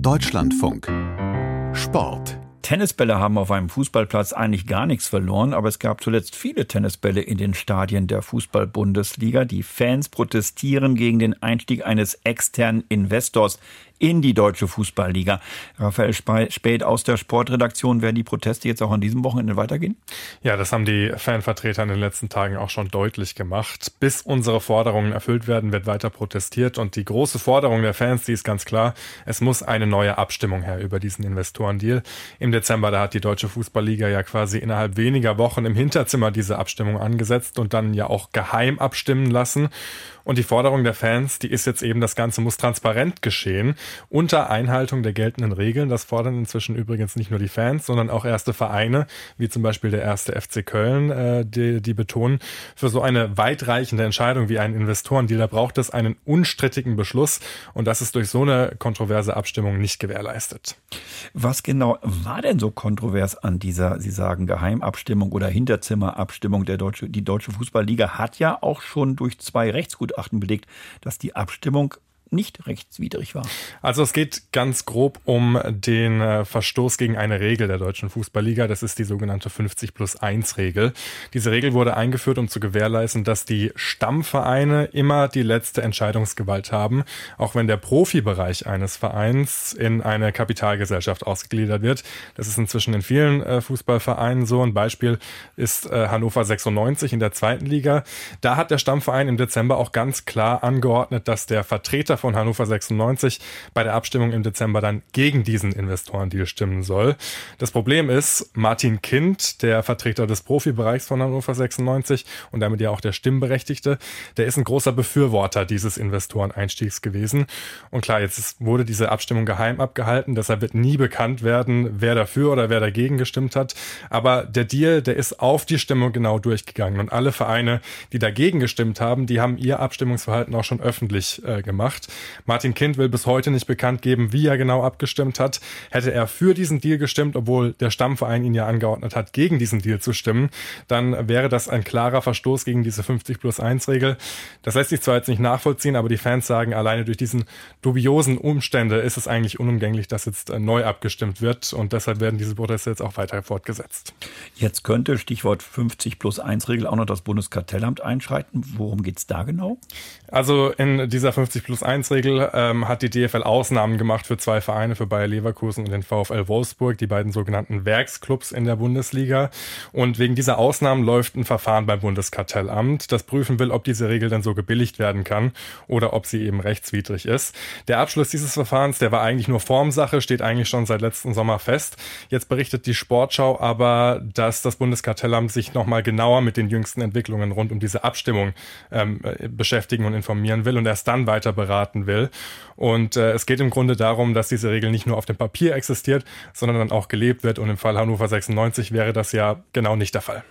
Deutschlandfunk. Sport Tennisbälle haben auf einem Fußballplatz eigentlich gar nichts verloren, aber es gab zuletzt viele Tennisbälle in den Stadien der Fußball-Bundesliga. Die Fans protestieren gegen den Einstieg eines externen Investors in die deutsche Fußballliga. Raphael Spät aus der Sportredaktion, werden die Proteste jetzt auch an diesem Wochenende weitergehen? Ja, das haben die Fanvertreter in den letzten Tagen auch schon deutlich gemacht. Bis unsere Forderungen erfüllt werden, wird weiter protestiert und die große Forderung der Fans, die ist ganz klar, es muss eine neue Abstimmung her über diesen Investorendeal. Im Dezember, da hat die deutsche Fußballliga ja quasi innerhalb weniger Wochen im Hinterzimmer diese Abstimmung angesetzt und dann ja auch geheim abstimmen lassen. Und die Forderung der Fans, die ist jetzt eben, das Ganze muss transparent geschehen, unter Einhaltung der geltenden Regeln. Das fordern inzwischen übrigens nicht nur die Fans, sondern auch erste Vereine, wie zum Beispiel der erste FC Köln, äh, die, die betonen, für so eine weitreichende Entscheidung wie einen Investorendeal, da braucht es einen unstrittigen Beschluss. Und das ist durch so eine kontroverse Abstimmung nicht gewährleistet. Was genau war denn so kontrovers an dieser, Sie sagen, Geheimabstimmung oder Hinterzimmerabstimmung? Der Deutsche, die Deutsche Fußballliga hat ja auch schon durch zwei Rechtsgutachten Gutachten belegt, dass die Abstimmung nicht rechtswidrig war. Also es geht ganz grob um den äh, Verstoß gegen eine Regel der deutschen Fußballliga. Das ist die sogenannte 50 plus 1 Regel. Diese Regel wurde eingeführt, um zu gewährleisten, dass die Stammvereine immer die letzte Entscheidungsgewalt haben, auch wenn der Profibereich eines Vereins in eine Kapitalgesellschaft ausgegliedert wird. Das ist inzwischen in vielen äh, Fußballvereinen so. Ein Beispiel ist äh, Hannover 96 in der zweiten Liga. Da hat der Stammverein im Dezember auch ganz klar angeordnet, dass der Vertreter von Hannover 96 bei der Abstimmung im Dezember dann gegen diesen Investorendeal stimmen soll. Das Problem ist, Martin Kind, der Vertreter des Profibereichs von Hannover 96 und damit ja auch der Stimmberechtigte, der ist ein großer Befürworter dieses Investoreneinstiegs gewesen. Und klar, jetzt wurde diese Abstimmung geheim abgehalten, deshalb wird nie bekannt werden, wer dafür oder wer dagegen gestimmt hat. Aber der Deal, der ist auf die Stimmung genau durchgegangen und alle Vereine, die dagegen gestimmt haben, die haben ihr Abstimmungsverhalten auch schon öffentlich äh, gemacht. Martin Kind will bis heute nicht bekannt geben, wie er genau abgestimmt hat. Hätte er für diesen Deal gestimmt, obwohl der Stammverein ihn ja angeordnet hat, gegen diesen Deal zu stimmen, dann wäre das ein klarer Verstoß gegen diese 50 plus 1 Regel. Das lässt sich zwar jetzt nicht nachvollziehen, aber die Fans sagen, alleine durch diesen dubiosen Umstände ist es eigentlich unumgänglich, dass jetzt äh, neu abgestimmt wird und deshalb werden diese Proteste jetzt auch weiter fortgesetzt. Jetzt könnte Stichwort 50 plus 1 Regel auch noch das Bundeskartellamt einschreiten. Worum geht es da genau? Also in dieser 50 plus 1 Vereinsregel ähm, hat die DFL Ausnahmen gemacht für zwei Vereine, für Bayer Leverkusen und den VfL Wolfsburg, die beiden sogenannten Werksclubs in der Bundesliga. Und wegen dieser Ausnahmen läuft ein Verfahren beim Bundeskartellamt, das prüfen will, ob diese Regel denn so gebilligt werden kann oder ob sie eben rechtswidrig ist. Der Abschluss dieses Verfahrens, der war eigentlich nur Formsache, steht eigentlich schon seit letzten Sommer fest. Jetzt berichtet die Sportschau aber, dass das Bundeskartellamt sich nochmal genauer mit den jüngsten Entwicklungen rund um diese Abstimmung ähm, äh, beschäftigen und informieren will und erst dann weiter beraten beraten will. Und äh, es geht im Grunde darum, dass diese Regel nicht nur auf dem Papier existiert, sondern dann auch gelebt wird. Und im Fall Hannover 96 wäre das ja genau nicht der Fall.